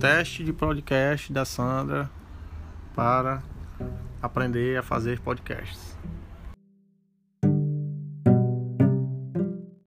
teste de podcast da Sandra para aprender a fazer podcasts.